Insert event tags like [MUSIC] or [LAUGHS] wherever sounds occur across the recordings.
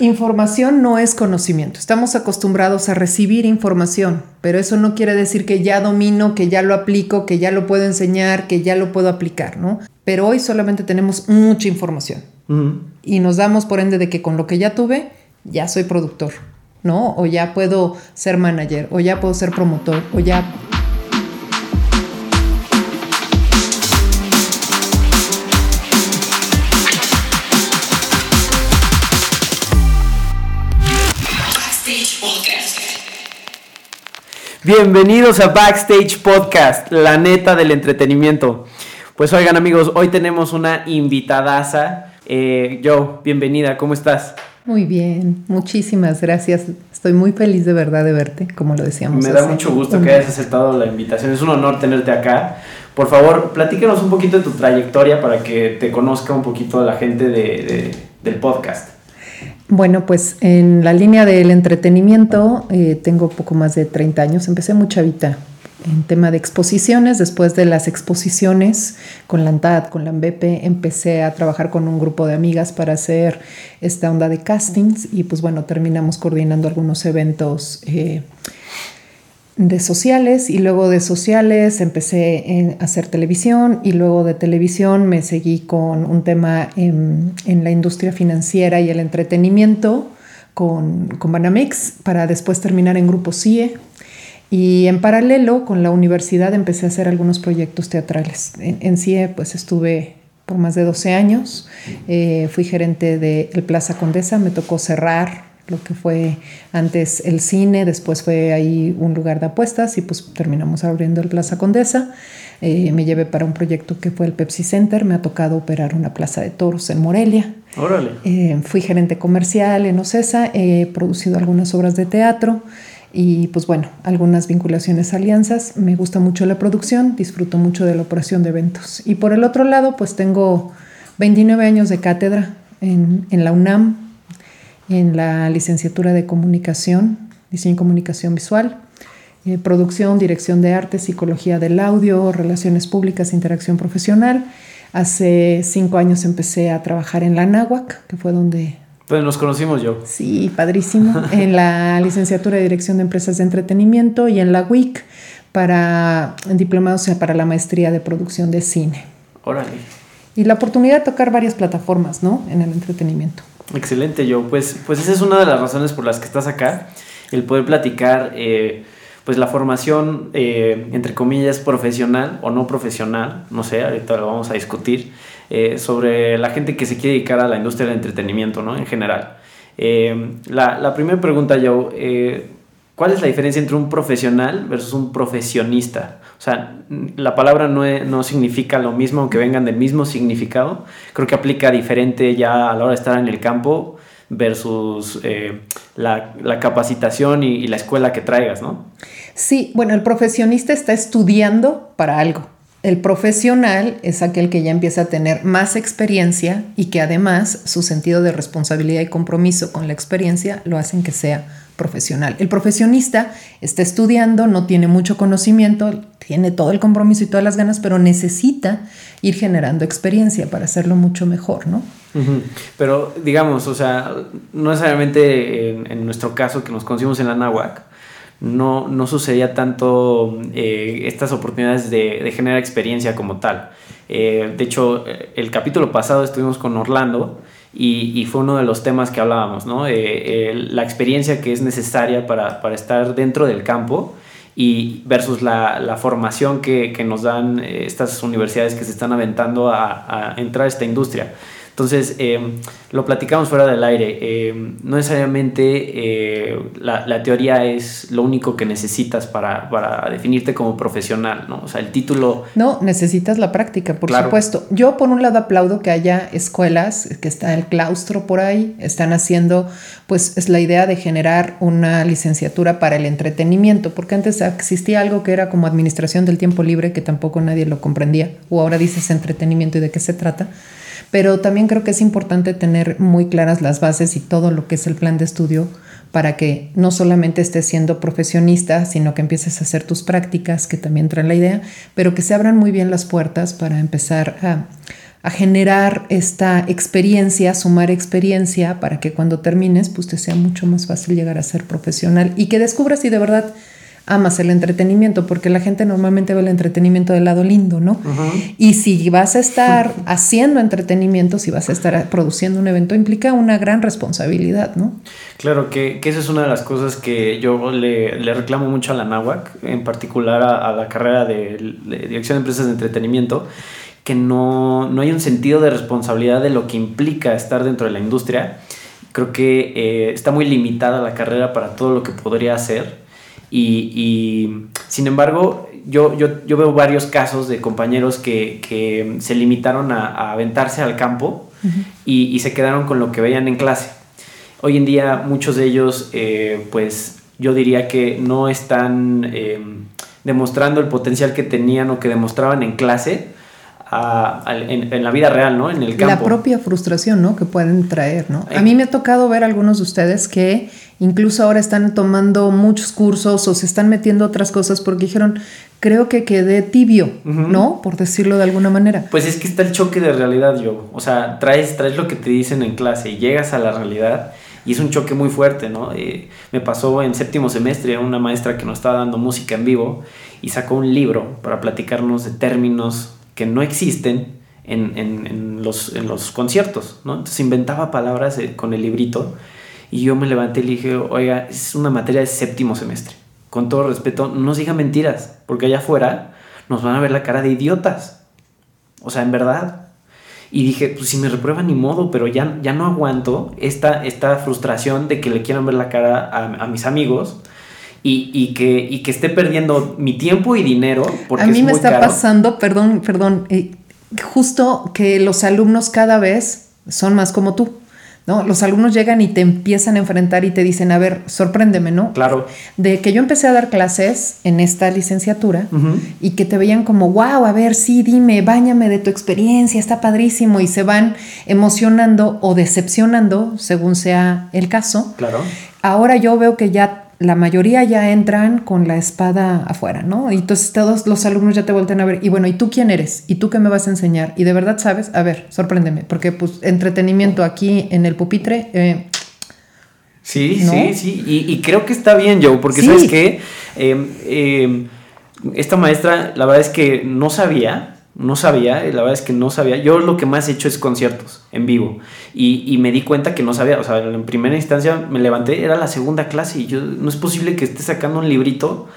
Información no es conocimiento. Estamos acostumbrados a recibir información, pero eso no quiere decir que ya domino, que ya lo aplico, que ya lo puedo enseñar, que ya lo puedo aplicar, ¿no? Pero hoy solamente tenemos mucha información. Y nos damos por ende de que con lo que ya tuve, ya soy productor, ¿no? O ya puedo ser manager, o ya puedo ser promotor, o ya Bienvenidos a Backstage Podcast, la neta del entretenimiento. Pues oigan amigos, hoy tenemos una invitadaza. Eh, Joe, bienvenida, ¿cómo estás? Muy bien, muchísimas gracias. Estoy muy feliz de verdad de verte, como lo decíamos. Me da mucho gusto que hayas aceptado la invitación, es un honor tenerte acá. Por favor, platícanos un poquito de tu trayectoria para que te conozca un poquito la gente del podcast. Bueno, pues en la línea del entretenimiento eh, tengo poco más de 30 años. Empecé muy chavita en tema de exposiciones. Después de las exposiciones con la ANTAD, con la AMBEPE, empecé a trabajar con un grupo de amigas para hacer esta onda de castings y pues bueno, terminamos coordinando algunos eventos. Eh, de sociales y luego de sociales empecé a hacer televisión y luego de televisión me seguí con un tema en, la industria financiera y el entretenimiento con, con, Banamex para después terminar en Grupo CIE y en paralelo con la universidad empecé a hacer algunos proyectos teatrales. En, CIE pues estuve por más de 12 años, eh, fui gerente de el Plaza Condesa, me tocó cerrar lo que fue antes el cine, después fue ahí un lugar de apuestas y pues terminamos abriendo el Plaza Condesa. Eh, me llevé para un proyecto que fue el Pepsi Center, me ha tocado operar una plaza de toros en Morelia. Órale. Eh, fui gerente comercial en Ocesa, he producido algunas obras de teatro y pues bueno, algunas vinculaciones, alianzas. Me gusta mucho la producción, disfruto mucho de la operación de eventos. Y por el otro lado, pues tengo 29 años de cátedra en, en la UNAM, en la licenciatura de comunicación, diseño y comunicación visual, eh, producción, dirección de arte, psicología del audio, relaciones públicas, interacción profesional. Hace cinco años empecé a trabajar en la Náhuac, que fue donde... Pues nos conocimos yo. Sí, padrísimo. [LAUGHS] en la licenciatura de dirección de empresas de entretenimiento y en la WIC para diplomados para la maestría de producción de cine. Órale. Y la oportunidad de tocar varias plataformas, ¿no? En el entretenimiento. Excelente, yo. Pues, pues esa es una de las razones por las que estás acá, el poder platicar, eh, pues la formación, eh, entre comillas, profesional o no profesional, no sé, ahorita lo vamos a discutir, eh, sobre la gente que se quiere dedicar a la industria del entretenimiento, ¿no? En general. la, la, primera pregunta, yo, ¿cuál es la diferencia entre un profesional versus un profesionista? O sea, la palabra no, no, significa lo mismo, aunque vengan del mismo significado. Creo que aplica diferente ya a la hora de estar en el campo versus eh, la, la, capacitación y, y, la escuela que traigas, ¿no? Sí, bueno, el profesionista está estudiando para algo. El profesional es aquel que ya empieza a tener más experiencia y que además su sentido de responsabilidad y compromiso con la experiencia lo hacen que sea profesional. El profesionista está estudiando, no tiene mucho conocimiento, tiene todo el compromiso y todas las ganas, pero necesita ir generando experiencia para hacerlo mucho mejor, ¿no? Pero digamos, o sea, no necesariamente en, nuestro caso que nos conocimos en la NAWAC, no, no sucedía tanto eh, estas oportunidades de, generar experiencia como tal. Eh, de hecho, el capítulo pasado estuvimos con Orlando y, fue uno de los temas que hablábamos, ¿no? Eh, la experiencia que es necesaria para, para, estar dentro del campo y versus la, formación que, que, nos dan eh, estas universidades que se están aventando a entrar a esta industria. Entonces, em, lo platicamos fuera del aire. Em, no necesariamente eh, la, teoría es lo único que necesitas para, para, definirte como profesional, ¿no? O sea, el título... No, necesitas la práctica, por supuesto. Yo, por un lado, aplaudo que haya escuelas, que está el claustro por ahí, están haciendo, pues, es la idea de generar una licenciatura para el entretenimiento, porque antes existía algo que era como administración del tiempo libre, que tampoco nadie lo comprendía, o ahora dices entretenimiento y de qué se trata pero también creo que es importante tener muy claras las bases y todo lo que es el plan de estudio para que no solamente estés siendo profesionista, sino que empieces a hacer tus prácticas, que también traen la idea, pero que se abran muy bien las puertas para empezar a, a generar esta experiencia, sumar experiencia para que cuando termines pues te sea mucho más fácil llegar a ser profesional y que descubras si de verdad amas el entretenimiento, porque la gente normalmente ve el entretenimiento del lado lindo, ¿no? Y si vas a estar haciendo entretenimiento, si vas a estar produciendo un evento, implica una gran responsabilidad, ¿no? Claro, que, que esa es una de las cosas que yo le, le reclamo mucho a la NAWAC, en particular a, la carrera de, Dirección de Empresas de Entretenimiento, que no, no, hay un sentido de responsabilidad de lo que implica estar dentro de la industria. Creo que eh, está muy limitada la carrera para todo lo que podría hacer y, sin embargo, yo, yo, yo, veo varios casos de compañeros que, que se limitaron a, aventarse al campo y, y, se quedaron con lo que veían en clase. Hoy en día muchos de ellos, eh, pues yo diría que no están eh, demostrando el potencial que tenían o que demostraban en clase en, la vida real, ¿no? En el campo. La propia frustración, ¿no? Que pueden traer, ¿no? A mí me ha tocado ver algunos de ustedes que incluso ahora están tomando muchos cursos o se están metiendo otras cosas porque dijeron, creo que quedé tibio, ¿no? Por decirlo de alguna manera. Pues es que está el choque de realidad, yo. O sea, traes, traes lo que te dicen en clase y llegas a la realidad y es un choque muy fuerte, ¿no? Eh, me pasó en séptimo semestre una maestra que nos estaba dando música en vivo y sacó un libro para platicarnos de términos que no existen en, los, en los, conciertos, ¿no? Entonces inventaba palabras eh, con el librito y yo me levanté y le dije, oiga, es una materia de séptimo semestre. Con todo respeto, no nos diga mentiras, porque allá afuera nos van a ver la cara de idiotas. O sea, en verdad. Y dije, pues si me reprueban ni modo, pero ya, ya no aguanto esta, esta frustración de que le quieran ver la cara a, a mis amigos y, que, y que esté perdiendo mi tiempo y dinero. Porque a mí me está pasando, perdón, perdón, eh, justo que los alumnos cada vez son más como tú. ¿No? Los alumnos llegan y te empiezan a enfrentar y te dicen, a ver, sorpréndeme, ¿no? Claro. De que yo empecé a dar clases en esta licenciatura y que te veían como, wow, a ver, sí, dime, báñame de tu experiencia, está padrísimo, y se van emocionando o decepcionando, según sea el caso. Claro. Ahora yo veo que ya la mayoría ya entran con la espada afuera, ¿no? Y entonces todos los alumnos ya te vuelven a ver, y bueno, ¿y tú quién eres? ¿Y tú qué me vas a enseñar? Y de verdad sabes, a ver, sorpréndeme, porque pues entretenimiento aquí en el pupitre... Eh, sí, sí, sí, y, creo que está bien, Joe, porque sabes que em, em, esta maestra, la verdad es que no sabía, no sabía, la verdad es que no sabía. Yo lo que más he hecho es conciertos en vivo. Y, me di cuenta que no sabía. O sea, en primera instancia me levanté, era la segunda clase y yo, no es posible que esté sacando un librito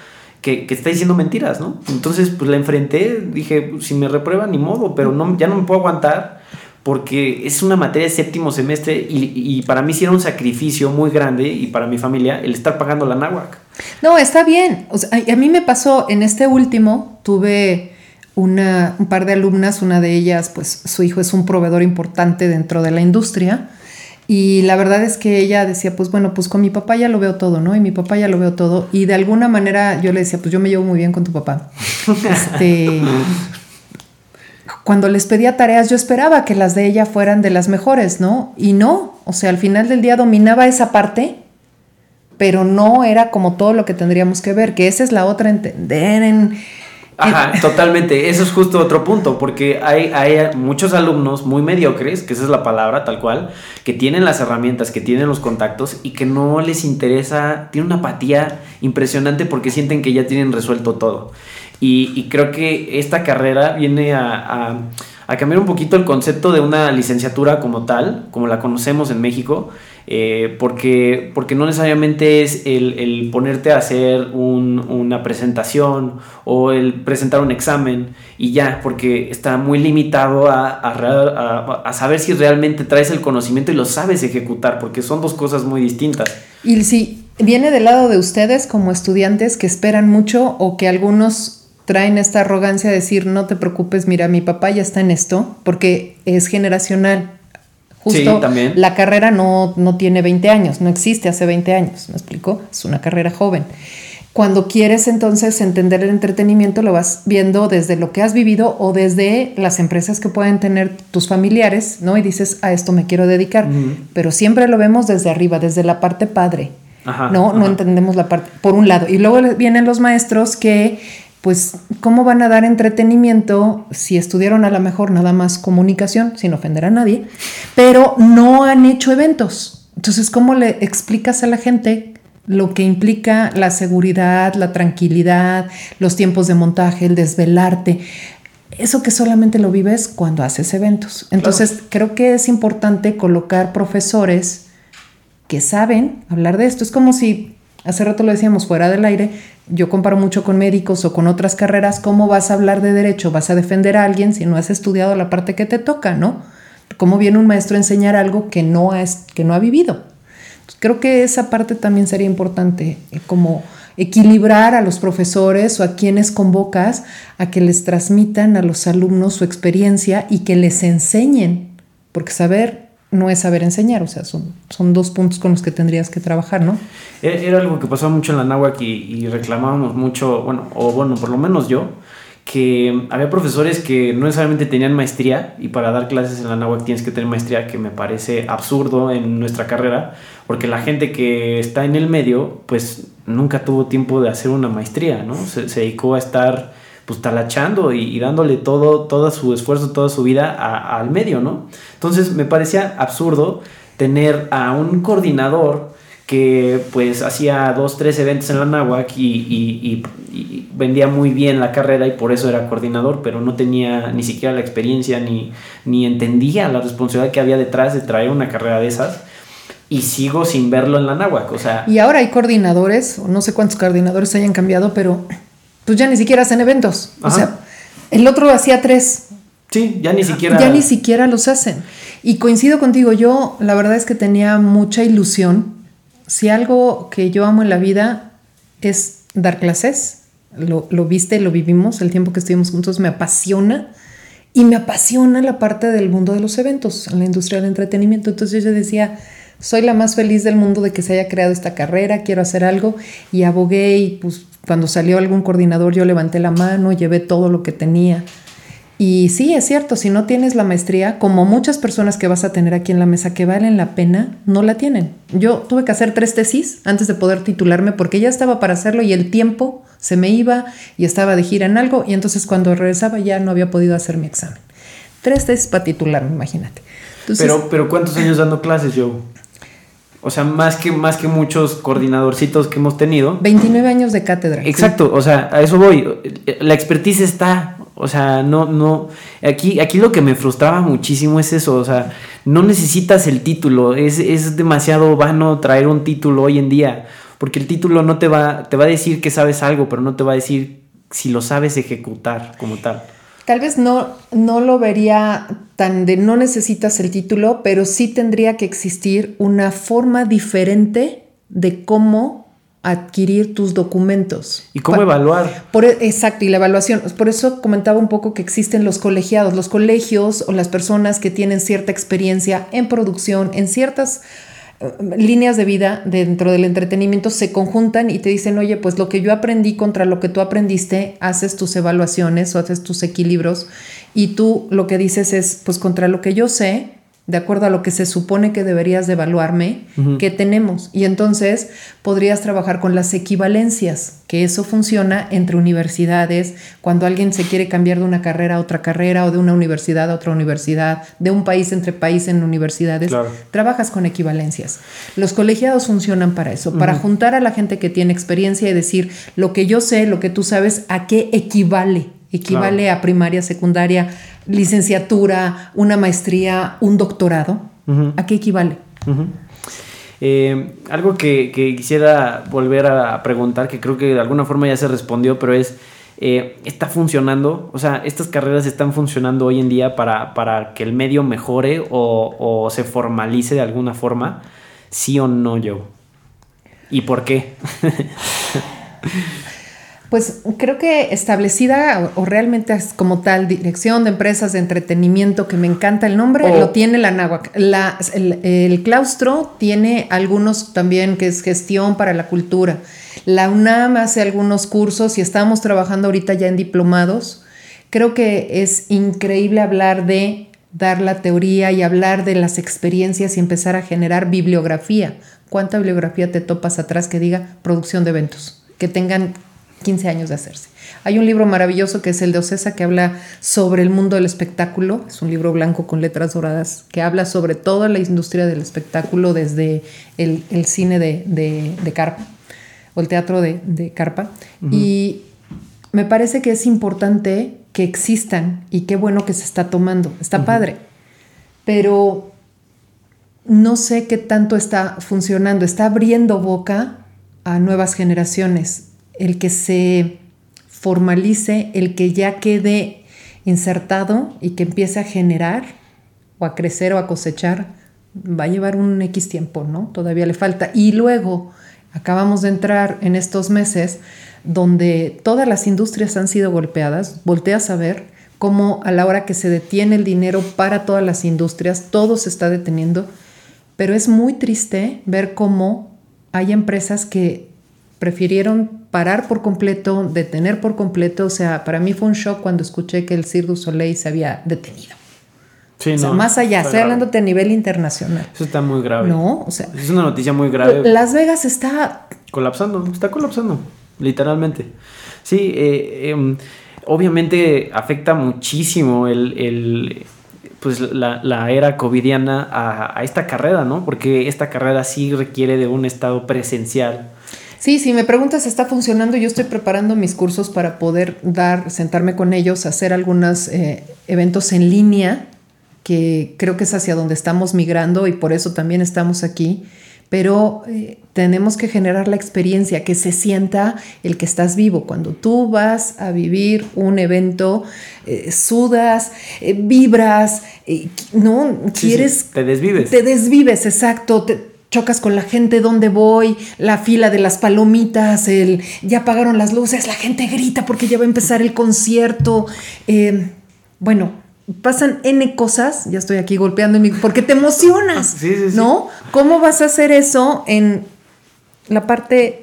que, que está diciendo mentiras, ¿no? Entonces, pues la enfrenté, dije, si me reprueba, ni modo, pero no, ya no me puedo aguantar porque es una materia de séptimo semestre y, para mí sí era un sacrificio muy grande y para mi familia el estar pagando la náhuac. No, está bien. O sea, a mí me pasó en este último, tuve una, un par de alumnas, una de ellas, pues su hijo es un proveedor importante dentro de la industria. Y la verdad es que ella decía, pues bueno, pues con mi papá ya lo veo todo, ¿no? Y mi papá ya lo veo todo. Y de alguna manera yo le decía, pues yo me llevo muy bien con tu papá. [LAUGHS] Este, cuando les pedía tareas, yo esperaba que las de ella fueran de las mejores, ¿no? Y no, o sea, al final del día dominaba esa parte, pero no era como todo lo que tendríamos que ver, que esa es la otra, entender en Ajá, [LAUGHS] totalmente. Eso es justo otro punto, porque hay, hay muchos alumnos muy mediocres, que esa es la palabra tal cual, que tienen las herramientas, que tienen los contactos y que no les interesa, tienen una apatía impresionante porque sienten que ya tienen resuelto todo. Y, creo que esta carrera viene a, a cambiar un poquito el concepto de una licenciatura como tal, como la conocemos en México eh, porque, porque no necesariamente es el, ponerte a hacer una presentación o el presentar un examen y ya, porque está muy limitado a, a, saber si realmente traes el conocimiento y lo sabes ejecutar, porque son dos cosas muy distintas. Y si viene del lado de ustedes como estudiantes que esperan mucho o que algunos traen esta arrogancia de decir, no te preocupes, mira, mi papá ya está en esto, porque es generacional Justo también. la carrera no, no tiene 20 años, no existe hace 20 años, ¿me explico? Es una carrera joven. Cuando quieres entonces entender el entretenimiento, lo vas viendo desde lo que has vivido o desde las empresas que pueden tener tus familiares, ¿no? Y dices, a esto me quiero dedicar. Pero siempre lo vemos desde arriba, desde la parte padre. ¿no? No entendemos la parte, por un lado. Y luego vienen los maestros que pues, ¿cómo van a dar entretenimiento si estudiaron a lo mejor nada más comunicación, sin ofender a nadie, pero no han hecho eventos? Entonces, ¿cómo le explicas a la gente lo que implica la seguridad, la tranquilidad, los tiempos de montaje, el desvelarte? Eso que solamente lo vives cuando haces eventos. Entonces, creo que es importante colocar profesores que saben hablar de esto. Es como si, hace rato lo decíamos fuera del aire, yo comparo mucho con médicos o con otras carreras, ¿cómo vas a hablar de derecho? ¿Vas a defender a alguien si no has estudiado la parte que te toca, no? ¿Cómo viene un maestro a enseñar algo que no ha, que no ha vivido? creo que esa parte también sería importante, eh, como equilibrar a los profesores o a quienes convocas a que les transmitan a los alumnos su experiencia y que les enseñen, porque saber no es saber enseñar, o sea, son, son dos puntos con los que tendrías que trabajar, ¿no? E, era algo que pasaba mucho en la náhuatl y, y reclamábamos mucho, bueno, o bueno, por lo menos yo, que había profesores que no necesariamente tenían maestría y para dar clases en la náhuatl tienes que tener maestría, que me parece absurdo en nuestra carrera, porque la gente que está en el medio, pues nunca tuvo tiempo de hacer una maestría, ¿no? Se, dedicó a estar pues talachando y, dándole todo, todo su esfuerzo, toda su vida al medio, ¿no? Entonces me parecía absurdo tener a un coordinador que pues hacía dos, tres eventos en la náhuatl y, vendía muy bien la carrera y por eso era coordinador, pero no tenía ni siquiera la experiencia ni, ni entendía la responsabilidad que había detrás de traer una carrera de esas y sigo sin verlo en la náhuatl, o sea... Y ahora hay coordinadores, no sé cuántos coordinadores hayan cambiado, pero pues ya ni siquiera hacen eventos. O sea, el otro hacía tres. Sí, ya ni siquiera... Ya ni siquiera los hacen. Y coincido contigo, yo la verdad es que tenía mucha ilusión. Si algo que yo amo en la vida es dar clases, lo, lo viste, lo vivimos, el tiempo que estuvimos juntos me apasiona. Y me apasiona la parte del mundo de los eventos, en la industria del entretenimiento. Entonces yo decía, soy la más feliz del mundo de que se haya creado esta carrera, quiero hacer algo y abogué y pues cuando salió algún coordinador yo levanté la mano, llevé todo lo que tenía. Y sí, es cierto, si no tienes la maestría, como muchas personas que vas a tener aquí en la mesa que valen la pena, no la tienen. Yo tuve que hacer tres tesis antes de poder titularme porque ya estaba para hacerlo y el tiempo se me iba y estaba de gira en algo y entonces cuando regresaba ya no había podido hacer mi examen. Tres tesis para titularme, imagínate. pero, pero ¿cuántos años dando clases, yo? O sea, más que, más que muchos coordinadorcitos que hemos tenido. 29 años de cátedra. Exacto, o sea, a eso voy. La expertise está, o sea, no, no. Aquí, aquí lo que me frustraba muchísimo es eso, o sea, no necesitas el título. Es, es demasiado vano traer un título hoy en día. Porque el título no te va, te va a decir que sabes algo, pero no te va a decir si lo sabes ejecutar como tal. Tal vez no, no lo vería tan de no necesitas el título, pero sí tendría que existir una forma diferente de cómo adquirir tus documentos. ¿Y cómo evaluar? Por, e, exacto, y la evaluación. Por eso comentaba un poco que existen los colegiados, los colegios o las personas que tienen cierta experiencia en producción, en ciertas líneas de vida dentro del entretenimiento se conjuntan y te dicen, oye, pues lo que yo aprendí contra lo que tú aprendiste, haces tus evaluaciones o haces tus equilibrios y tú lo que dices es, pues contra lo que yo sé, de acuerdo a lo que se supone que deberías de evaluarme, que tenemos. Y entonces podrías trabajar con las equivalencias, que eso funciona entre universidades, cuando alguien se quiere cambiar de una carrera a otra carrera o de una universidad a otra universidad, de un país entre países en universidades, trabajas con equivalencias. Los colegiados funcionan para eso, para juntar a la gente que tiene experiencia y decir lo que yo sé, lo que tú sabes, a qué equivale. Equivale a primaria, secundaria, licenciatura, una maestría, un doctorado. ¿A qué equivale? Eh, algo que, quisiera volver a preguntar, que creo que de alguna forma ya se respondió, pero es, eh, ¿está funcionando? O sea, ¿estas carreras están funcionando hoy en día para, para que el medio mejore o, o, se formalice de alguna forma? ¿Sí o no, yo? ¿Y por qué? [LAUGHS] pues creo que establecida o, realmente como tal dirección de empresas de entretenimiento, que me encanta el nombre, lo tiene la NAWAC. el, claustro tiene algunos también que es gestión para la cultura. La UNAM hace algunos cursos y estamos trabajando ahorita ya en diplomados. Creo que es increíble hablar de dar la teoría y hablar de las experiencias y empezar a generar bibliografía. ¿Cuánta bibliografía te topas atrás que diga producción de eventos? Que tengan 15 años de hacerse. Hay un libro maravilloso que es el de Ocesa que habla sobre el mundo del espectáculo. Es un libro blanco con letras doradas que habla sobre toda la industria del espectáculo desde el, cine de, carpa o el teatro de, carpa. Y me parece que es importante que existan y qué bueno que se está tomando. Está padre. Pero no sé qué tanto está funcionando. Está abriendo boca a nuevas generaciones. El que se formalice, el que ya quede insertado y que empiece a generar o a crecer o a cosechar, va a llevar un X tiempo, ¿no? Todavía le falta. Y luego acabamos de entrar en estos meses donde todas las industrias han sido golpeadas. Volteas a ver cómo a la hora que se detiene el dinero para todas las industrias, todo se está deteniendo. Pero es muy triste ver cómo hay empresas que prefirieron parar por completo, detener por completo. O sea, para mí fue un shock cuando escuché que el Cirque du Soleil se había detenido. Sí, o sea, más allá, estoy hablándote a nivel internacional. Eso está muy grave. No, o sea. Es una noticia muy grave. Las Vegas está. Colapsando, está colapsando, literalmente. Sí, eh, em, obviamente afecta muchísimo el, pues la, era covidiana a, a, esta carrera, ¿no? Porque esta carrera sí requiere de un estado presencial Sí, si me preguntas, ¿está funcionando? Yo estoy preparando mis cursos para poder dar, sentarme con ellos, hacer algunos eh, eventos en línea, que creo que es hacia donde estamos migrando y por eso también estamos aquí. Pero eh, tenemos que generar la experiencia, que se sienta el que estás vivo. Cuando tú vas a vivir un evento, eh, sudas, vibras, ¿no? Quieres... te desvives. Te desvives, exacto. Te, chocas con la gente, ¿dónde voy? La fila de las palomitas, el ya apagaron las luces, la gente grita porque ya va a empezar el concierto. Eh, bueno, pasan N cosas, ya estoy aquí golpeando en mi, porque te emocionas, ¿no? ¿Cómo vas a hacer eso en la parte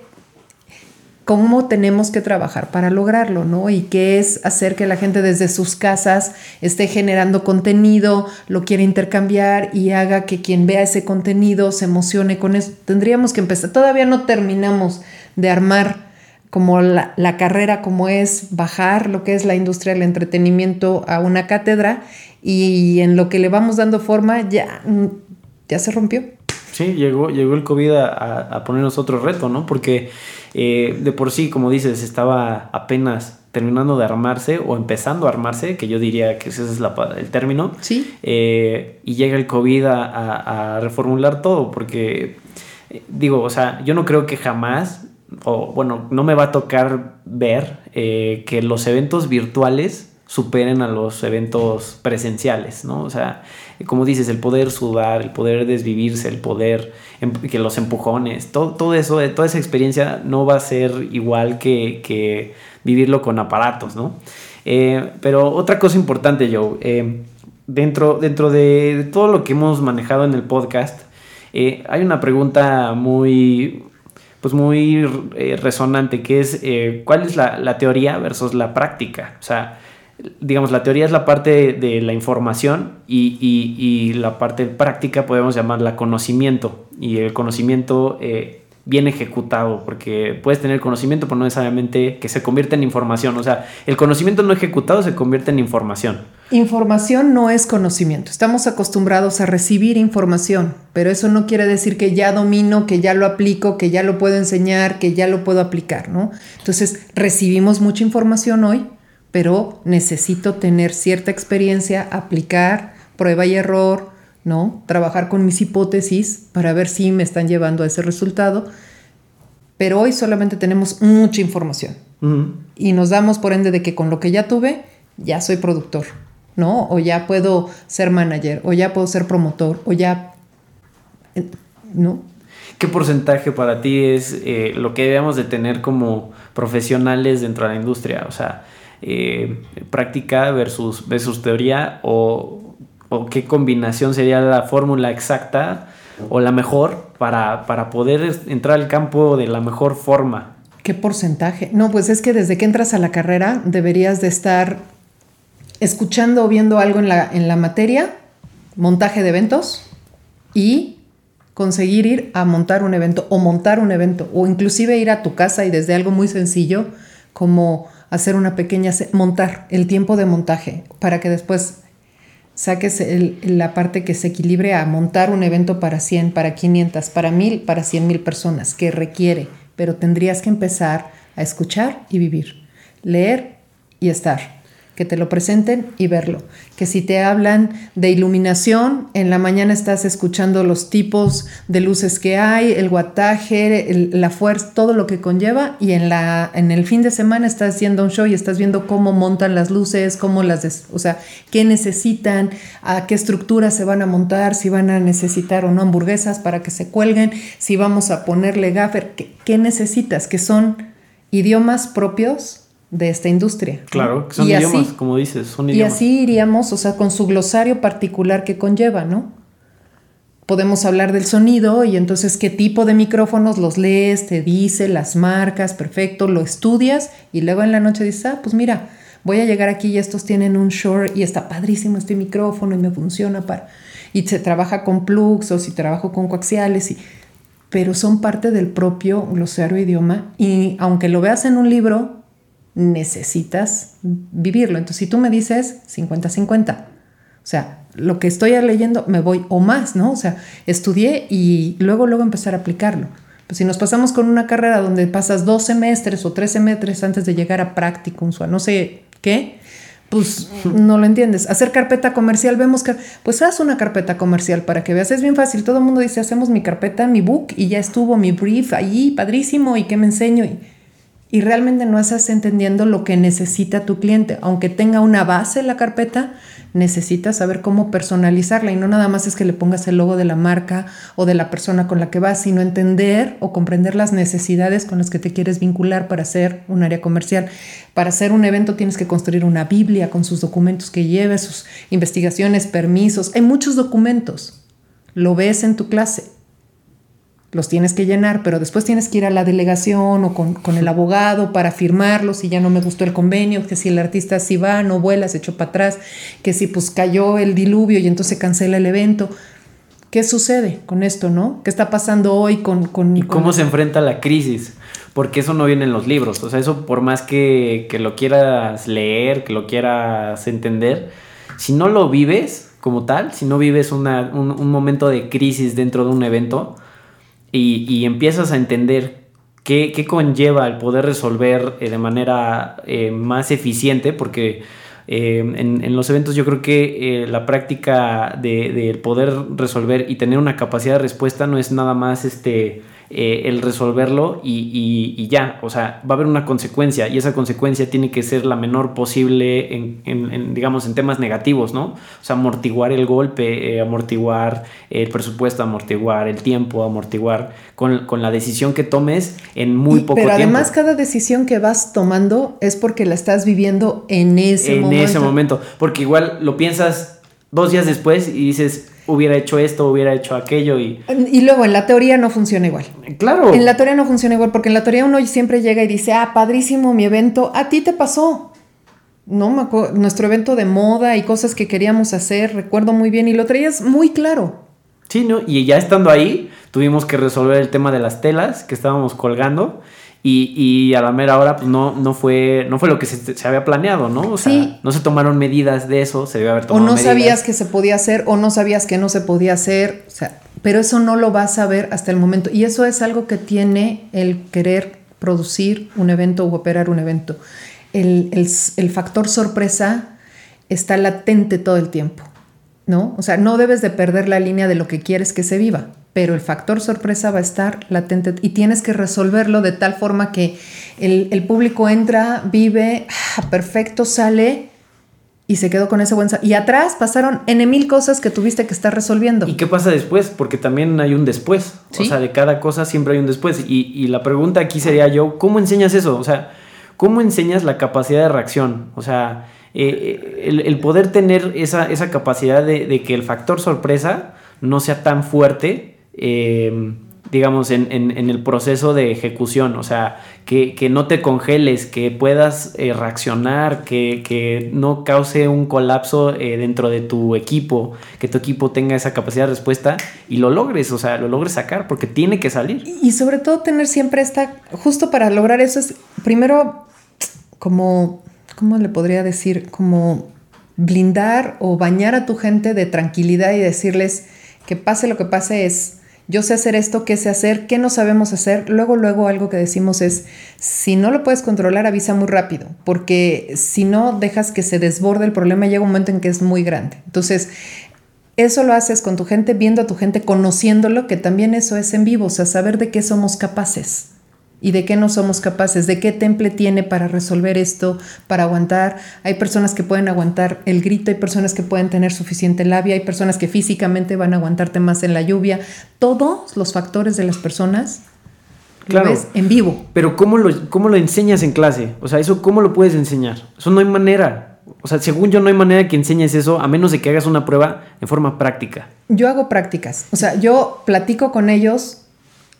cómo tenemos que trabajar para lograrlo, ¿no? Y qué es hacer que la gente desde sus casas esté generando contenido, lo quiera intercambiar y haga que quien vea ese contenido se emocione con eso. Tendríamos que empezar, todavía no terminamos de armar como la, carrera como es bajar lo que es la industria del entretenimiento a una cátedra y en lo que le vamos dando forma ya, ya se rompió. Sí, llegó, llegó el COVID a ponernos otro reto, ¿no? Porque eh, de por sí, como dices, estaba apenas terminando de armarse o empezando a armarse, que yo diría que ese es el término. Sí. Eh, y llega el COVID a, reformular todo, porque eh, digo, o sea, yo no creo que jamás, o bueno, no me va a tocar ver que los eventos virtuales superen a los eventos presenciales, ¿no? O sea, como dices, el poder sudar, el poder desvivirse, el poder, em, que los empujones, todo, todo eso, toda esa experiencia no va a ser igual que, vivirlo con aparatos, ¿no? Eh, pero otra cosa importante, Joe, eh, dentro, dentro de, todo lo que hemos manejado en el podcast, eh, hay una pregunta muy, pues muy resonante, que es cuál es la, la, teoría versus la práctica. O sea, digamos, la teoría es la parte de la información y, la parte práctica podemos llamarla conocimiento. Y el conocimiento eh, bien ejecutado, porque puedes tener conocimiento, pero no necesariamente que se convierta en información. O sea, el conocimiento no ejecutado se convierte en información. Información no es conocimiento. Estamos acostumbrados a recibir información, pero eso no quiere decir que ya domino, que ya lo aplico, que ya lo puedo enseñar, que ya lo puedo aplicar, ¿no? Entonces, recibimos mucha información hoy, pero necesito tener cierta experiencia, aplicar prueba y error, ¿no? Trabajar con mis hipótesis para ver si me están llevando a ese resultado. Pero hoy solamente tenemos mucha información y nos damos por ende de que con lo que ya tuve, ya soy productor, ¿no? O ya puedo ser manager, o ya puedo ser promotor, o ya, ¿no? ¿Qué porcentaje para ti es eh, lo que debemos de tener como profesionales dentro de la industria? O sea, eh, práctica versus, versus teoría o, qué combinación sería la fórmula exacta o la mejor para, para poder entrar al campo de la mejor forma. ¿Qué porcentaje? No, pues es que desde que entras a la carrera deberías de estar escuchando o viendo algo en la, en la materia, montaje de eventos y conseguir ir a montar un evento o montar un evento o inclusive ir a tu casa y desde algo muy sencillo como hacer una pequeña, montar el tiempo de montaje para que después saques la parte que se equilibre a montar un evento para 100, para 500, para 1000, para 100 mil personas, que requiere, pero tendrías que empezar a escuchar y vivir, leer y estar que te lo presenten y verlo. Que si te hablan de iluminación, en la mañana estás escuchando los tipos de luces que hay, el guataje, la fuerza, todo lo que conlleva y en, la, en el fin de semana estás haciendo un show y estás viendo cómo montan las luces, cómo las, o sea, qué necesitan, a qué estructuras se van a montar, si van a necesitar o no hamburguesas para que se cuelguen, si vamos a ponerle gaffer, qué necesitas, que son idiomas propios de esta industria. Claro, son idiomas, como dices, son idiomas. Y así iríamos, o sea, con su glosario particular que conlleva, ¿no? Podemos hablar del sonido y entonces qué tipo de micrófonos los lees, te dice las marcas, perfecto, lo estudias y luego en la noche dices, ah, pues mira, voy a llegar aquí y estos tienen un short y está padrísimo este micrófono y me funciona para... Y se trabaja con plugs o si trabajo con coaxiales y pero son parte del propio glosario idioma y aunque lo veas en un libro, necesitas vivirlo. Entonces, si tú me dices 50-50, o sea, lo que estoy leyendo me voy o más, ¿no? O sea, estudié y luego, luego empezar a aplicarlo. Pues si nos pasamos con una carrera donde pasas dos semestres o tres semestres antes de llegar a práctico, o no sé qué, pues no lo entiendes. Hacer carpeta comercial, vemos que, pues haz una carpeta comercial para que veas. Es bien fácil. Todo el mundo dice, hacemos mi carpeta, mi book y ya estuvo mi brief allí, padrísimo, y qué me enseño. Y, y realmente no estás entendiendo lo que necesita tu cliente. Aunque tenga una base en la carpeta, necesitas saber cómo personalizarla y no nada más es que le pongas el logo de la marca o de la persona con la que vas, sino entender o comprender las necesidades con las que te quieres vincular para hacer un área comercial. Para hacer un evento tienes que construir una Biblia con sus documentos que lleves, sus investigaciones, permisos. Hay muchos documentos. Lo ves en tu clase los tienes que llenar, pero después tienes que ir a la delegación o con, el abogado para firmarlos si ya no me gustó el convenio, que si el artista sí va, no vuela, se echó para atrás, que si pues cayó el diluvio y entonces cancela el evento. ¿Qué sucede con esto, no? ¿Qué está pasando hoy con... con ¿Y cómo se enfrenta la crisis? Porque eso no viene en los libros. O sea, eso por más que, lo quieras leer, que lo quieras entender, si no lo vives como tal, si no vives un, un momento de crisis dentro de un evento, y, empiezas a entender qué, conlleva el poder resolver eh, de manera eh, más eficiente, porque eh, en, los eventos yo creo que la práctica de, de, poder resolver y tener una capacidad de respuesta no es nada más este eh, el resolverlo y, ya, o sea, va a haber una consecuencia y esa consecuencia tiene que ser la menor posible en, digamos, en temas negativos, ¿no? O sea, amortiguar el golpe, eh, amortiguar el presupuesto, amortiguar el tiempo, amortiguar con, la decisión que tomes en muy poco tiempo. Pero además cada decisión que vas tomando es porque la estás viviendo en ese momento. En ese momento, porque igual lo piensas dos días después y dices, hubiera hecho esto, hubiera hecho aquello y... Y luego en la teoría no funciona igual. Claro. En la teoría no funciona igual porque en la teoría uno siempre llega y dice, ah, padrísimo mi evento, a ti te pasó. No me acuerdo, nuestro evento de moda y cosas que queríamos hacer, recuerdo muy bien y lo traías muy claro. Sí, ¿no? Y ya estando ahí, tuvimos que resolver el tema de las telas que estábamos colgando y, a la mera hora, pues no, no, fue, no fue lo que se, había planeado, ¿no? O sea, no se tomaron medidas de eso, se debe haber tomado. O no sabías que se podía hacer, o no sabías que no se podía hacer, o sea, pero eso no lo vas a ver hasta el momento. Y eso es algo que tiene el querer producir un evento o operar un evento. El, el factor sorpresa está latente todo el tiempo, ¿no? O sea, no debes de perder la línea de lo que quieres que se viva pero el factor sorpresa va a estar latente y tienes que resolverlo de tal forma que el, público entra, vive, ah, perfecto, sale y se quedó con ese buen... Y atrás pasaron N mil cosas que tuviste que estar resolviendo. ¿Y qué pasa después? Porque también hay un después. O sea, de cada cosa siempre hay un después. Y, la pregunta aquí sería yo, ¿cómo enseñas eso? O sea, ¿cómo enseñas la capacidad de reacción? O sea, eh, el, poder tener esa, capacidad de, de que el factor sorpresa no sea tan fuerte eh, digamos, en, el proceso de ejecución, o sea, que, no te congeles, que puedas eh, reaccionar, que, no cause un colapso eh, dentro de tu equipo, que tu equipo tenga esa capacidad de respuesta y lo logres, o sea, lo logres sacar, porque tiene que salir. Y sobre todo tener siempre esta, justo para lograr eso es, primero, como, ¿cómo le podría decir? Como blindar o bañar a tu gente de tranquilidad y decirles que pase lo que pase es, yo sé hacer esto, qué sé hacer, qué no sabemos hacer. Luego, luego algo que decimos es, si no lo puedes controlar, avisa muy rápido, porque si no dejas que se desborde el problema, llega un momento en que es muy grande. Entonces, eso lo haces con tu gente, viendo a tu gente, conociéndolo, que también eso es en vivo, o sea, saber de qué somos capaces y de qué no somos capaces, de qué temple tiene para resolver esto, para aguantar. Hay personas que pueden aguantar el grito, hay personas que pueden tener suficiente labia, hay personas que físicamente van a aguantarte más en la lluvia. Todos los factores de las personas claro, ves en vivo. Pero ¿cómo lo, ¿cómo lo enseñas en clase? O sea, eso ¿cómo lo puedes enseñar? Eso no hay manera. O sea, según yo no hay manera que enseñes eso a menos de que hagas una prueba en forma práctica. Yo hago prácticas. O sea, yo platico con ellos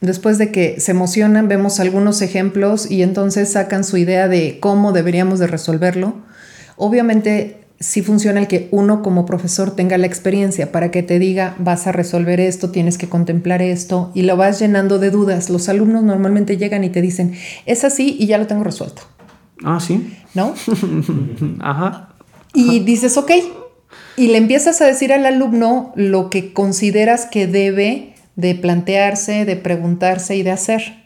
después de que se emocionan, vemos algunos ejemplos y entonces sacan su idea de cómo deberíamos de resolverlo. Obviamente sí funciona el que uno como profesor tenga la experiencia para que te diga vas a resolver esto, tienes que contemplar esto y lo vas llenando de dudas. Los alumnos normalmente llegan y te dicen, es así y ya lo tengo resuelto. Ah, sí. ¿No? [LAUGHS] Ajá. Y dices, ok. Y le empiezas a decir al alumno lo que consideras que debe de plantearse, de preguntarse y de hacer.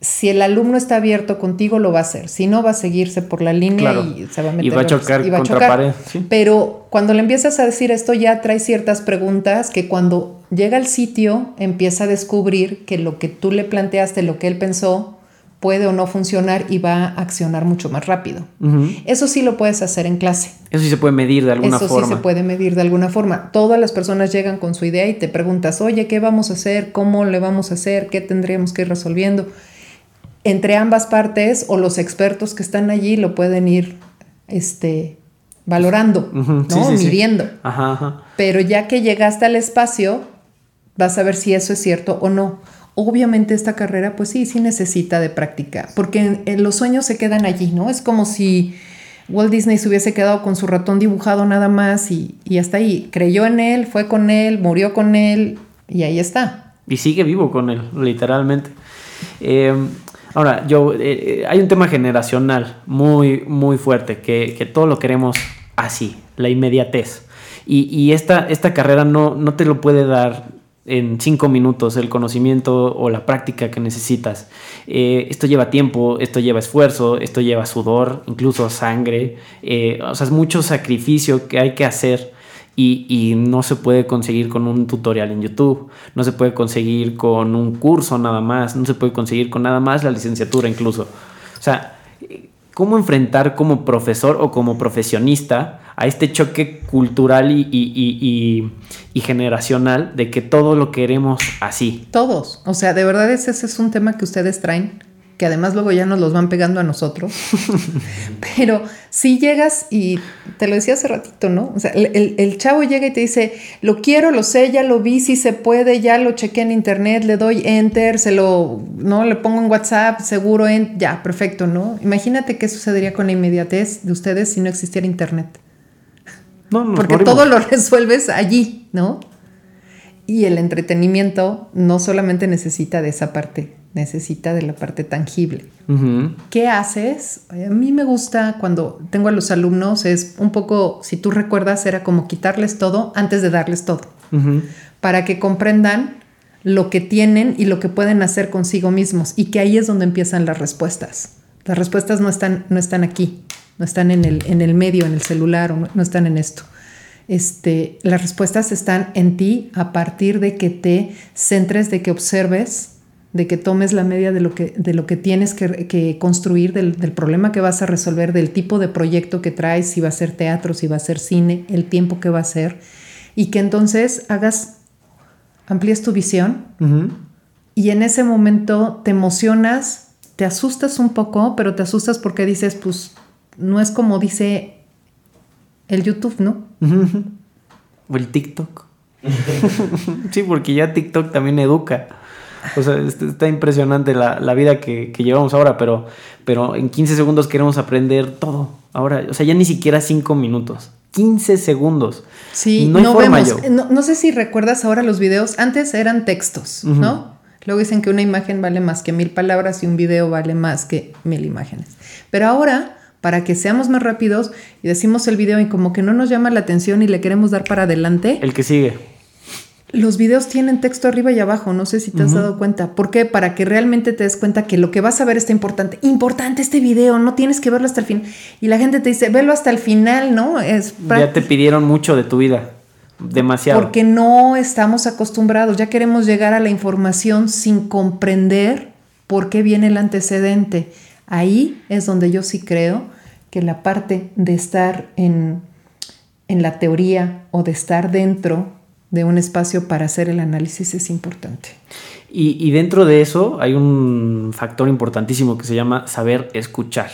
Si el alumno está abierto contigo, lo va a hacer. Si no, va a seguirse por la línea y se va a meter. Y va a chocar contra pared. Pero cuando le empiezas a decir esto, ya trae ciertas preguntas que cuando llega al sitio empieza a descubrir que lo que tú le planteaste, lo que él pensó, puede o no funcionar y va a accionar mucho más rápido. Eso sí lo puedes hacer en clase. Eso sí se puede medir de alguna forma. Eso sí se puede medir de alguna forma. Todas las personas llegan con su idea y te preguntas, oye, ¿qué vamos a hacer? ¿Cómo le vamos a hacer? ¿Qué tendríamos que ir resolviendo? Entre ambas partes o los expertos que están allí lo pueden ir este, valorando, ¿no? Midiendo. Pero ya que llegaste al espacio, vas a ver si eso es cierto o no. Obviamente esta carrera, pues sí, sí necesita de práctica, porque los sueños se quedan allí, ¿no? Es como si Walt Disney se hubiese quedado con su ratón dibujado nada más y, hasta ahí. Creyó en él, fue con él, murió con él y ahí está. Y sigue vivo con él, literalmente. Em, ahora, yo, eh, eh, hay un tema generacional muy, muy fuerte, que, que todo lo queremos así, la inmediatez. Y, y esta, esta carrera no, no te lo puede dar en cinco minutos el conocimiento o la práctica que necesitas. Eh, esto lleva tiempo, esto lleva esfuerzo, esto lleva sudor, incluso sangre. Eh, o sea, es mucho sacrificio que hay que hacer y, y, no se puede conseguir con un tutorial en YouTube, no se puede conseguir con un curso nada más, no se puede conseguir con nada más la licenciatura incluso. O sea, ¿cómo enfrentar como profesor o como profesionista a este choque cultural y, generacional de que todo lo queremos así. Todos. O sea, de verdad ese, es un tema que ustedes traen, que además luego ya nos los van pegando a nosotros. [LAUGHS] Pero si llegas y te lo decía hace ratito, ¿no? O sea, el, chavo llega y te dice, lo quiero, lo sé, ya lo vi, si se puede, ya lo chequé en internet, le doy enter, se lo, ¿no? Le pongo en WhatsApp, seguro, en, ya, perfecto, ¿no? Imagínate qué sucedería con la inmediatez de ustedes si no existiera internet. Porque todo lo [LAUGHS] resuelves allí, ¿no? Y el entretenimiento no solamente necesita de esa parte, necesita de la parte tangible. ¿Qué haces? A mí me gusta cuando tengo a los alumnos, es un poco, si tú recuerdas, era como quitarles todo antes de darles todo, para que comprendan lo que tienen y lo que pueden hacer consigo mismos, y que ahí es donde empiezan las respuestas. Las respuestas no están, no están aquí, no están en el, en el medio, en el celular, o no, están en esto. Este, las respuestas están en ti a partir de que te centres, de que observes, de que tomes la media de lo que, de lo que tienes que, construir, del, problema que vas a resolver, del tipo de proyecto que traes, si va a ser teatro, si va a ser cine, el tiempo que va a ser, y que entonces hagas, amplíes tu visión y en ese momento te emocionas, te asustas un poco, pero te asustas porque dices, pues no es como dice el YouTube, ¿no? [LAUGHS] O el TikTok. [LAUGHS] sí, porque ya TikTok también educa. O sea, está impresionante la, vida que, llevamos ahora, pero, pero en 15 segundos queremos aprender todo. Ahora, o sea, ya ni siquiera 5 minutos. 15 segundos. Sí, no, vemos. No, sé si recuerdas ahora los videos. Antes eran textos, ¿no? Luego dicen que una imagen vale más que mil palabras y un video vale más que mil imágenes. Pero ahora, para que seamos más rápidos y decimos el video y como que no nos llama la atención y le queremos dar para adelante. El que sigue. Los videos tienen texto arriba y abajo, no sé si te has dado cuenta. ¿Por qué? Para que realmente te des cuenta que lo que vas a ver está importante. Importante este video, no tienes que verlo hasta el fin. Y la gente te dice, velo hasta el final, ¿no? Es ya te pidieron mucho de tu vida. Demasiado. Porque no estamos acostumbrados, ya queremos llegar a la información sin comprender por qué viene el antecedente. Ahí es donde yo sí creo que la parte de estar en, en la teoría o de estar dentro de un espacio para hacer el análisis es importante. Y, y, dentro de eso hay un factor importantísimo que se llama saber escuchar.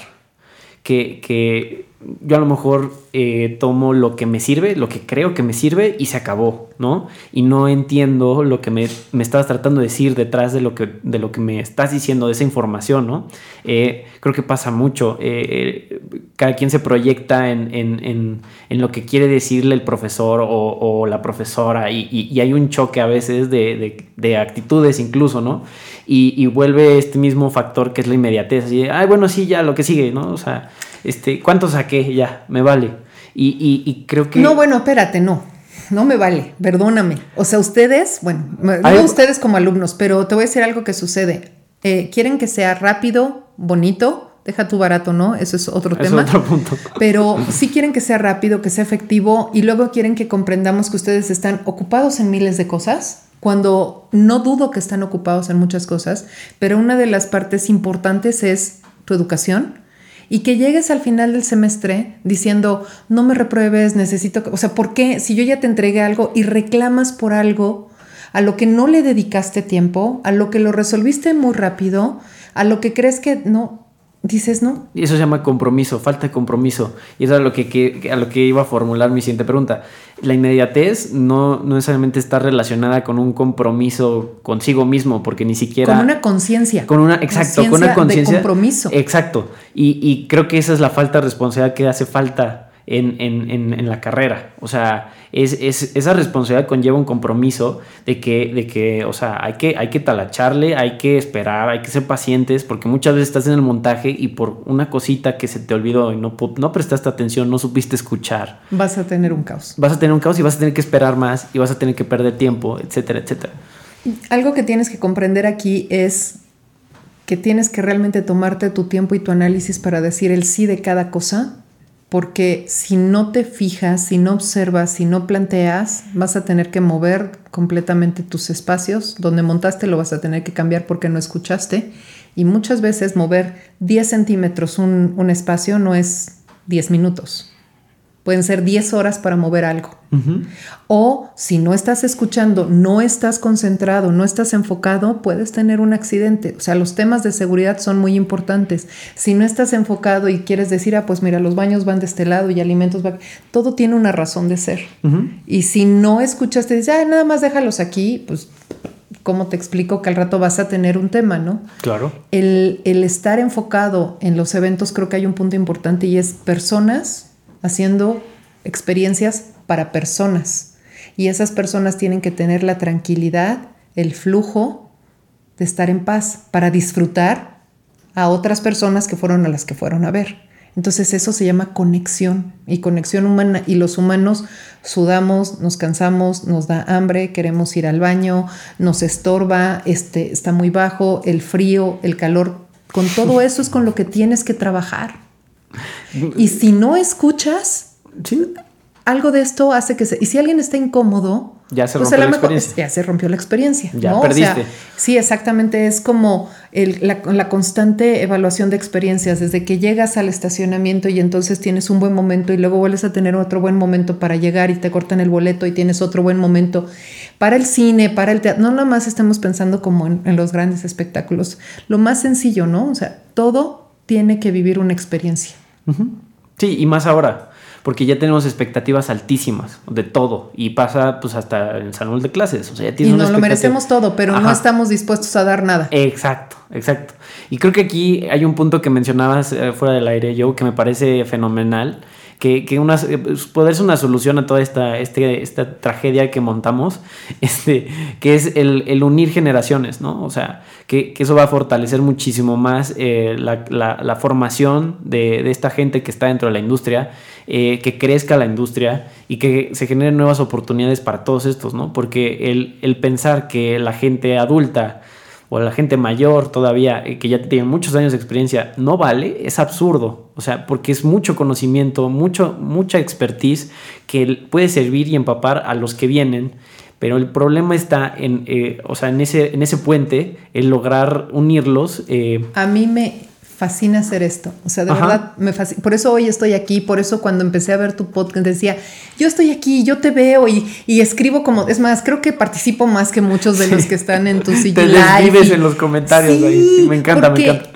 Que, que yo a lo mejor eh, tomo lo que me sirve, lo que creo que me sirve y se acabó, ¿no? Y no entiendo lo que me, me estabas tratando de decir detrás de lo que, de lo que me estás diciendo, de esa información, ¿no? Eh, creo que pasa mucho. Eh, cada quien se proyecta en, en, en, lo que quiere decirle el profesor o, la profesora y, y, hay un choque a veces de, de, de actitudes incluso, ¿no? Y, y, vuelve este mismo factor que es la inmediatez. Así, ay, bueno, sí, ya, lo que sigue, ¿no? O sea este, ¿cuánto saqué? Ya, me vale. Y, creo que... No, bueno, espérate, no. No me vale, perdóname. O sea, ustedes, bueno, no ustedes como alumnos, pero te voy a decir algo que sucede. Eh, quieren que sea rápido, bonito, deja tu barato, ¿no? Eso es otro tema. Es otro punto. Pero sí quieren que sea rápido, que sea efectivo y luego quieren que comprendamos que ustedes están ocupados en miles de cosas, cuando no dudo que están ocupados en muchas cosas, pero una de las partes importantes es tu educación, y que llegues al final del semestre diciendo, no me repruebes, necesito, o sea, ¿por qué? Si yo ya te entregué algo y reclamas por algo a lo que no le dedicaste tiempo, a lo que lo resolviste muy rápido, a lo que crees que no, dices no. Y eso se llama compromiso, falta de compromiso. Y eso es a lo que, a lo que iba a formular mi siguiente pregunta. La inmediatez no, no necesariamente está relacionada con un compromiso consigo mismo, porque ni siquiera... Con una conciencia. Con una, exacto, con una conciencia. Compromiso. Exacto. Y, y creo que esa es la falta de responsabilidad que hace falta en, en, en, la carrera. O sea, es, es, esa responsabilidad conlleva un compromiso de que, de que o sea, hay que, hay que talacharle, hay que esperar, hay que ser pacientes, porque muchas veces estás en el montaje y por una cosita que se te olvidó y no, no prestaste atención, no supiste escuchar. Vas a tener un caos. Vas a tener un caos y vas a tener que esperar más y vas a tener que perder tiempo, etcétera, etcétera. Algo que tienes que comprender aquí es que tienes que realmente tomarte tu tiempo y tu análisis para decir el sí de cada cosa porque si no te fijas, si no observas, si no planteas, vas a tener que mover completamente tus espacios. Donde montaste lo vas a tener que cambiar porque no escuchaste. Y muchas veces mover 10 centímetros un, un espacio no es 10 minutos. Pueden ser 10 horas para mover algo. O si no estás escuchando, no estás concentrado, no estás enfocado, puedes tener un accidente. O sea, los temas de seguridad son muy importantes. Si no estás enfocado y quieres decir, ah, pues mira, los baños van de este lado y alimentos van... Todo tiene una razón de ser. Y si no escuchaste, dices, ah, nada más déjalos aquí, pues ¿cómo te explico que al rato vas a tener un tema, no? Claro. El, el, estar enfocado en los eventos, creo que hay un punto importante y es personas haciendo experiencias para personas. Y esas personas tienen que tener la tranquilidad, el flujo de estar en paz para disfrutar a otras personas que fueron a las que fueron a ver. Entonces eso se llama conexión y conexión humana. Y los humanos sudamos, nos cansamos, nos da hambre, queremos ir al baño, nos estorba, este, está muy bajo, el frío, el calor. Con todo [LAUGHS] eso es con lo que tienes que trabajar. Y si no escuchas, algo de esto hace que se... Y si alguien está incómodo, ya se pues rompió la experiencia. Ya se rompió la experiencia. Ya perdiste. sí, exactamente. Es como la, constante evaluación de experiencias, desde que llegas al estacionamiento y entonces tienes un buen momento y luego vuelves a tener otro buen momento para llegar y te cortan el boleto y tienes otro buen momento para el cine, para el teatro. No nada más estamos pensando como en, en los grandes espectáculos. Lo más sencillo, ¿no? O sea, todo tiene que vivir una experiencia. Sí, y más ahora, porque ya tenemos expectativas altísimas de todo y pasa pues hasta el salón de clases. O sea, y no lo merecemos todo, pero no estamos dispuestos a dar nada. Exacto, exacto. Y creo que aquí hay un punto que mencionabas eh, fuera del aire, yo, que me parece fenomenal, que, que una, poder ser una solución a toda esta, este, esta tragedia que montamos, [LAUGHS] este, que es el, el unir generaciones, ¿no? O sea, que, que, eso va a fortalecer muchísimo más eh, la, la, la, formación de, de, esta gente que está dentro de la industria, eh, que crezca la industria y que se generen nuevas oportunidades para todos estos, ¿no? Porque el, el pensar que la gente adulta o la gente mayor todavía, eh, que ya tiene muchos años de experiencia, no vale, es absurdo. O sea, porque es mucho conocimiento, mucho, mucha expertise que puede servir y empapar a los que vienen. Pero el problema está en, eh, o sea, en, ese, en ese puente, el lograr unirlos. Eh, a mí me, fascina hacer esto. O sea, de verdad me fascina. Por eso hoy estoy aquí, por eso cuando empecé a ver tu podcast decía, yo estoy aquí, yo te veo y, y escribo como, es más, creo que participo más que muchos de los que están en tu [LAUGHS] silla. te desvives en los comentarios ahí. Me encanta, me encanta.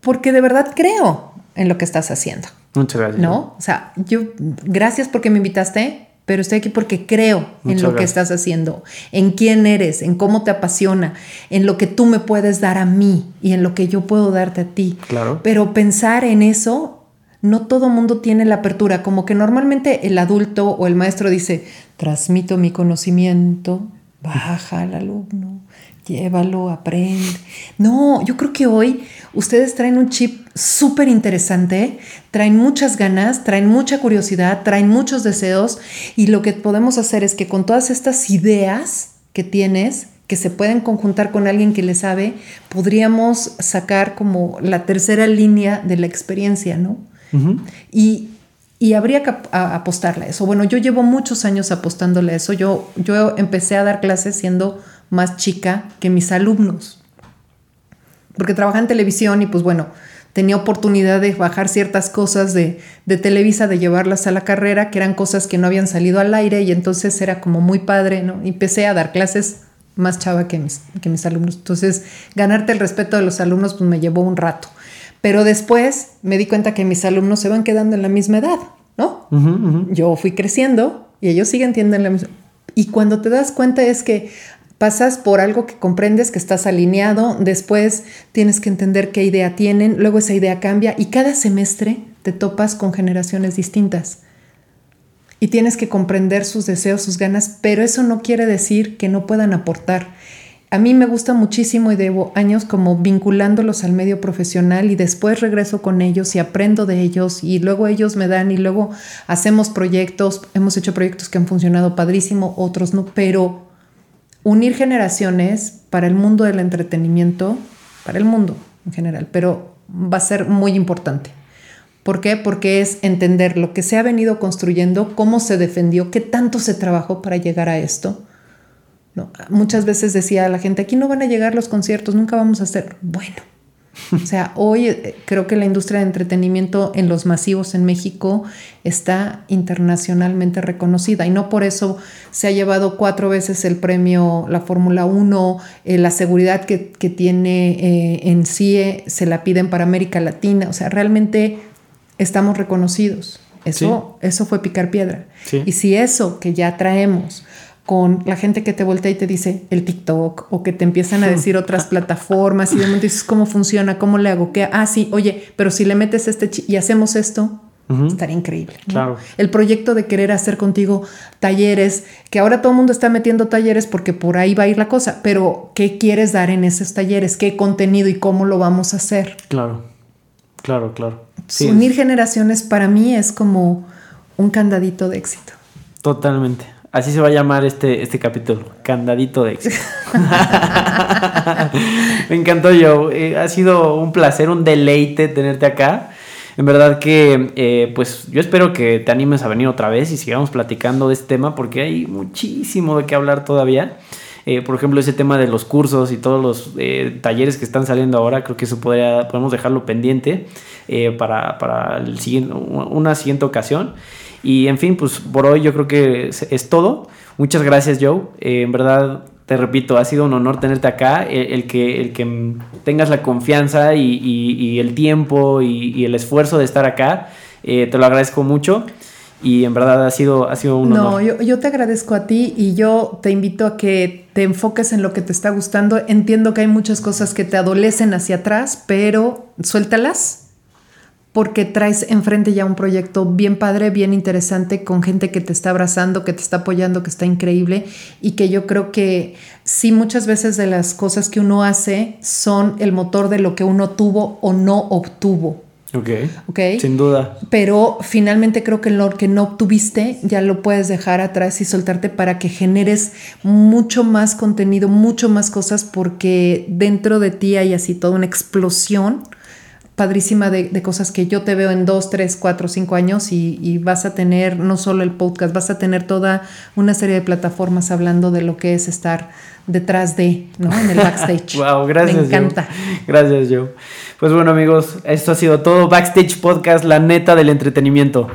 Porque de verdad creo en lo que estás haciendo. Muchas gracias. ¿No? O sea, yo, gracias porque me invitaste pero estoy aquí porque creo en lo que estás haciendo, en quién eres, en cómo te apasiona, en lo que tú me puedes dar a mí y en lo que yo puedo darte a ti. Claro. Pero pensar en eso, no todo mundo tiene la apertura, como que normalmente el adulto o el maestro dice, transmito mi conocimiento, baja al alumno, llévalo, aprende. No, yo creo que hoy ustedes traen un chip súper interesante, traen muchas ganas, traen mucha curiosidad, traen muchos deseos y lo que podemos hacer es que con todas estas ideas que tienes, que se pueden conjuntar con alguien que le sabe, podríamos sacar como la tercera línea de la experiencia, ¿no? Y y habría que apostarle a eso. Bueno, yo llevo muchos años apostándole a eso. Yo, yo empecé a dar clases siendo más chica que mis alumnos. Porque trabajaba en televisión y pues bueno, tenía oportunidad de bajar ciertas cosas de, de, Televisa, de llevarlas a la carrera, que eran cosas que no habían salido al aire y entonces era como muy padre, ¿no? Y empecé a dar clases más chava que mis, que mis alumnos. Entonces, ganarte el respeto de los alumnos pues me llevó un rato. Pero después me di cuenta que mis alumnos se van quedando en la misma edad, ¿no? Yo fui creciendo y ellos siguen teniendo la misma. Y cuando te das cuenta es que Pasas por algo que comprendes que estás alineado, después tienes que entender qué idea tienen, luego esa idea cambia y cada semestre te topas con generaciones distintas. Y tienes que comprender sus deseos, sus ganas, pero eso no quiere decir que no puedan aportar. A mí me gusta muchísimo y debo años como vinculándolos al medio profesional y después regreso con ellos y aprendo de ellos y luego ellos me dan y luego hacemos proyectos, hemos hecho proyectos que han funcionado padrísimo, otros no, pero unir generaciones para el mundo del entretenimiento, para el mundo en general, pero va a ser muy importante. ¿Por qué? Porque es entender lo que se ha venido construyendo, cómo se defendió, qué tanto se trabajó para llegar a esto. ¿No? Muchas veces decía la gente, aquí no van a llegar los conciertos, nunca vamos a hacer. Bueno, o sea, hoy eh, creo que la industria de entretenimiento en los masivos en México está internacionalmente reconocida y no por eso se ha llevado cuatro veces el premio la Fórmula 1, eh, la seguridad que, tiene eh, en CIE se la piden para América Latina, o sea, realmente estamos reconocidos. Eso, eso fue picar piedra. Y si eso que ya traemos con la gente que te voltea y te dice el TikTok o que te empiezan a decir otras plataformas y de momento dices cómo funciona, cómo le hago, qué, ah, sí, oye, pero si le metes este y hacemos esto, estaría increíble. Claro. El proyecto de querer hacer contigo talleres, que ahora todo el mundo está metiendo talleres porque por ahí va a ir la cosa, pero ¿qué quieres dar en esos talleres? ¿Qué contenido y cómo lo vamos a hacer? Claro, claro, claro. Unir generaciones para mí es como un candadito de éxito. Totalmente. Así se va a llamar este, este capítulo, Candadito de éxito. [LAUGHS] [LAUGHS] Me encantó, yo. Eh, ha sido un placer, un deleite tenerte acá. En verdad que, eh, pues yo espero que te animes a venir otra vez y sigamos platicando de este tema porque hay muchísimo de qué hablar todavía. Eh, por ejemplo, ese tema de los cursos y todos los talleres que están saliendo ahora, creo que eso podría, podemos dejarlo pendiente para, para el siguiente, una siguiente ocasión. Y en fin, pues por hoy yo creo que es, todo. Muchas gracias, Joe. Eh, en verdad, te repito, ha sido un honor tenerte acá. El, que, el que tengas la confianza y, el tiempo y, el esfuerzo de estar acá, eh, te lo agradezco mucho. Y en verdad ha sido, ha sido un honor. No, yo, yo, te agradezco a ti y yo te invito a que te enfoques en lo que te está gustando. Entiendo que hay muchas cosas que te adolecen hacia atrás, pero suéltalas porque traes enfrente ya un proyecto bien padre, bien interesante, con gente que te está abrazando, que te está apoyando, que está increíble y que yo creo que sí muchas veces de las cosas que uno hace son el motor de lo que uno tuvo o no obtuvo. Ok. Ok. Sin duda. Pero finalmente creo que lo que no obtuviste ya lo puedes dejar atrás y soltarte para que generes mucho más contenido, mucho más cosas, porque dentro de ti hay así toda una explosión padrísima de, cosas que yo te veo en dos, tres, cuatro, cinco años y, vas a tener no solo el podcast, vas a tener toda una serie de plataformas hablando de lo que es estar detrás de, ¿no? En el backstage. [LAUGHS] wow, gracias. Me encanta. Gracias, Joe. Pues bueno, amigos, esto ha sido todo. Backstage Podcast, la neta del entretenimiento.